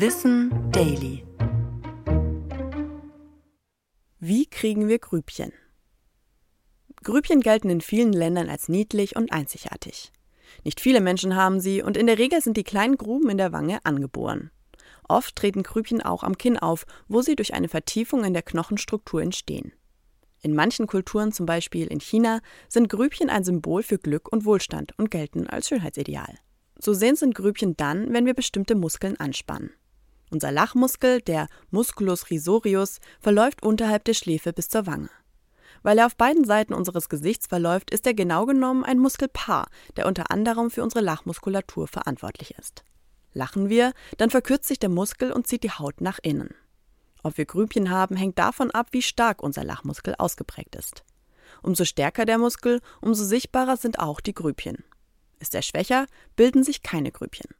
Wissen Daily. Wie kriegen wir Grübchen? Grübchen gelten in vielen Ländern als niedlich und einzigartig. Nicht viele Menschen haben sie und in der Regel sind die kleinen Gruben in der Wange angeboren. Oft treten Grübchen auch am Kinn auf, wo sie durch eine Vertiefung in der Knochenstruktur entstehen. In manchen Kulturen, zum Beispiel in China, sind Grübchen ein Symbol für Glück und Wohlstand und gelten als Schönheitsideal. So sehen sind Grübchen dann, wenn wir bestimmte Muskeln anspannen. Unser Lachmuskel, der Musculus risorius, verläuft unterhalb der Schläfe bis zur Wange. Weil er auf beiden Seiten unseres Gesichts verläuft, ist er genau genommen ein Muskelpaar, der unter anderem für unsere Lachmuskulatur verantwortlich ist. Lachen wir, dann verkürzt sich der Muskel und zieht die Haut nach innen. Ob wir Grübchen haben, hängt davon ab, wie stark unser Lachmuskel ausgeprägt ist. Umso stärker der Muskel, umso sichtbarer sind auch die Grübchen. Ist er schwächer, bilden sich keine Grübchen.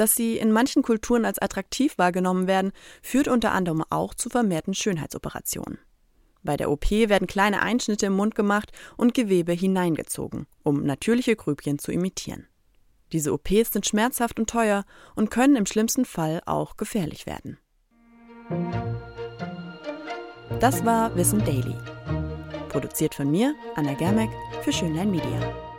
Dass sie in manchen Kulturen als attraktiv wahrgenommen werden, führt unter anderem auch zu vermehrten Schönheitsoperationen. Bei der OP werden kleine Einschnitte im Mund gemacht und Gewebe hineingezogen, um natürliche Grübchen zu imitieren. Diese OPs sind schmerzhaft und teuer und können im schlimmsten Fall auch gefährlich werden. Das war Wissen Daily. Produziert von mir, Anna Germeck, für Schönlein Media.